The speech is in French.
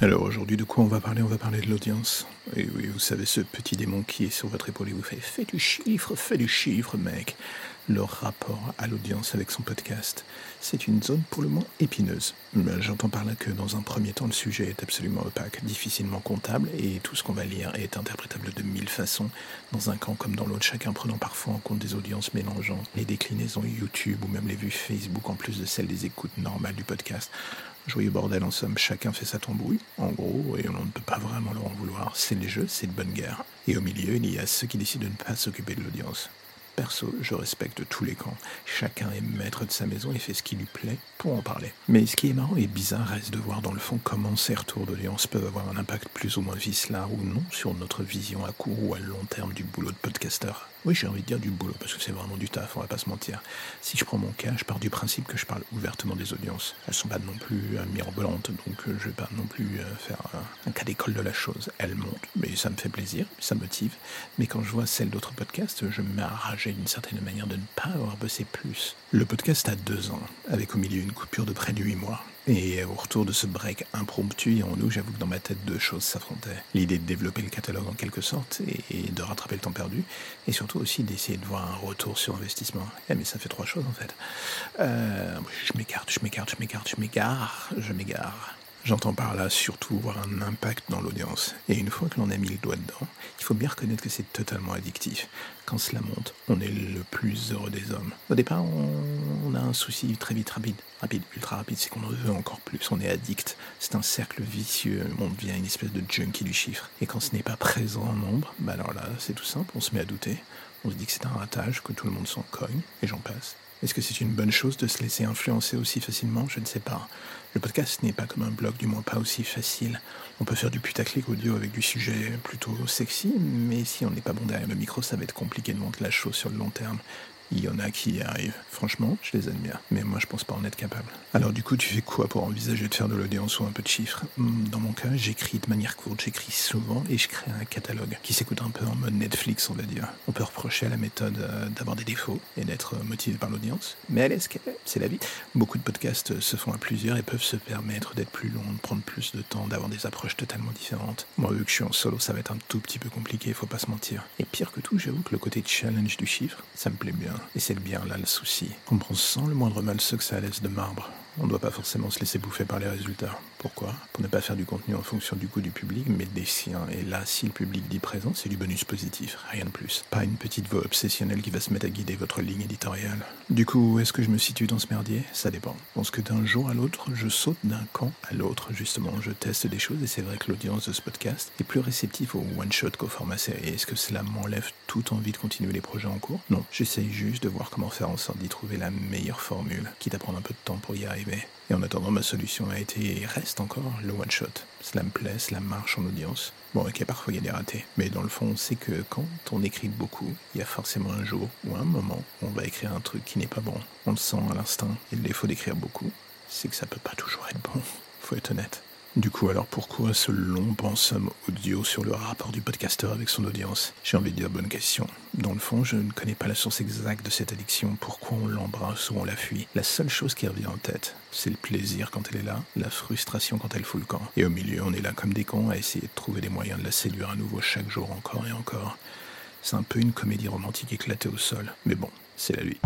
Alors aujourd'hui, de quoi on va parler? On va parler de l'audience. Et oui, vous savez, ce petit démon qui est sur votre épaule et vous fait Fais du chiffre, fais du chiffre, mec. Leur rapport à l'audience avec son podcast, c'est une zone pour le moins épineuse. J'entends par là que dans un premier temps, le sujet est absolument opaque, difficilement comptable, et tout ce qu'on va lire est interprétable de mille façons, dans un camp comme dans l'autre, chacun prenant parfois en compte des audiences mélangeant les déclinaisons YouTube ou même les vues Facebook en plus de celles des écoutes normales du podcast. Joyeux bordel en somme, chacun fait sa tambouille, en gros, et on ne peut pas vraiment leur en vouloir. C'est les jeux, c'est de bonne guerre. Et au milieu, il y a ceux qui décident de ne pas s'occuper de l'audience. Perso, je respecte tous les camps. Chacun est maître de sa maison et fait ce qui lui plaît pour en parler. Mais ce qui est marrant et bizarre reste de voir dans le fond comment ces retours d'audience peuvent avoir un impact plus ou moins vicelard ou non sur notre vision à court ou à long terme du boulot de podcasteur. Oui, j'ai envie de dire du boulot, parce que c'est vraiment du taf, on va pas se mentir. Si je prends mon cas, je pars du principe que je parle ouvertement des audiences. Elles sont pas non plus euh, mirobolantes, donc euh, je vais pas non plus euh, faire un cas d'école de la chose. Elles montent, mais ça me fait plaisir, ça me motive. Mais quand je vois celles d'autres podcasts, je me mets à rager d'une certaine manière de ne pas avoir bossé plus. Le podcast a deux ans, avec au milieu une coupure de près de huit mois. Et au retour de ce break impromptu en nous, j'avoue que dans ma tête, deux choses s'affrontaient. L'idée de développer le catalogue en quelque sorte et de rattraper le temps perdu, et surtout aussi d'essayer de voir un retour sur investissement. Eh, mais ça fait trois choses en fait. Euh, je m'écarte, je m'écarte, je m'écarte, je m'égare, je m'égare. J'entends par là surtout voir un impact dans l'audience. Et une fois que l'on a mis le doigt dedans, il faut bien reconnaître que c'est totalement addictif. Quand cela monte, on est le plus heureux des hommes. Au départ, on, a un souci très vite rapide, rapide, ultra rapide, c'est qu'on en veut encore plus. On est addict. C'est un cercle vicieux. On devient une espèce de junkie du chiffre. Et quand ce n'est pas présent en nombre, bah alors là, c'est tout simple, on se met à douter. On se dit que c'est un ratage, que tout le monde s'en cogne, et j'en passe. Est-ce que c'est une bonne chose de se laisser influencer aussi facilement? Je ne sais pas. Le podcast n'est pas comme un blog, du moins pas aussi facile. On peut faire du putaclic audio avec du sujet plutôt sexy, mais si on n'est pas bon derrière le micro, ça va être compliqué de monter la chose sur le long terme. Il y en a qui y arrivent. Franchement, je les admire. Mais moi, je pense pas en être capable. Alors, du coup, tu fais quoi pour envisager de faire de l'audience ou un peu de chiffres? Hmm, Dans mon cas, j'écris de manière courte, j'écris souvent et je crée un catalogue qui s'écoute un peu en mode Netflix, on va dire. On peut reprocher à la méthode euh, d'avoir des défauts et d'être motivé par l'audience, mais elle est ce qu'elle est. C'est la vie. Beaucoup de podcasts se font à plusieurs et peuvent se permettre d'être plus longs, de prendre plus de temps, d'avoir des approches totalement différentes. Moi, vu que je suis en solo, ça va être un tout petit peu compliqué, faut pas se mentir. Et pire que tout, j'avoue que le côté challenge du chiffre, ça me plaît bien. Et c'est bien là le souci. On prend sans le moindre mal ceux que ça laisse de marbre. On ne doit pas forcément se laisser bouffer par les résultats. Pourquoi? Pour ne pas faire du contenu en fonction du goût du public, mais des siens. Et là, si le public dit présent, c'est du bonus positif, rien de plus. Pas une petite voix obsessionnelle qui va se mettre à guider votre ligne éditoriale. Du coup, est-ce que je me situe dans ce merdier? Ça dépend. Je pense que d'un jour à l'autre, je saute d'un camp à l'autre, justement. Je teste des choses et c'est vrai que l'audience de ce podcast est plus réceptive au one-shot qu'au format série. Est-ce que cela m'enlève toute envie de continuer les projets en cours? Non, j'essaye juste de voir comment faire en sorte d'y trouver la meilleure formule, quitte à prendre un peu de temps pour y arriver. Et en attendant, ma solution a été et reste encore le one-shot. Cela me plaît, cela marche en audience. Bon, ok, parfois il y a des ratés. Mais dans le fond, c'est que quand on écrit beaucoup, il y a forcément un jour ou un moment où on va écrire un truc qui n'est pas bon. On le sent à l'instinct. Et le défaut d'écrire beaucoup, c'est que ça peut pas toujours être bon. Faut être honnête. Du coup, alors pourquoi ce long pensum audio sur le rapport du podcasteur avec son audience? J'ai envie de dire bonne question. Dans le fond, je ne connais pas la source exacte de cette addiction, pourquoi on l'embrasse ou on la fuit? La seule chose qui revient en tête, c'est le plaisir quand elle est là, la frustration quand elle fout le camp. Et au milieu, on est là comme des cons à essayer de trouver des moyens de la séduire à nouveau chaque jour encore et encore. C'est un peu une comédie romantique éclatée au sol, mais bon, c'est la vie.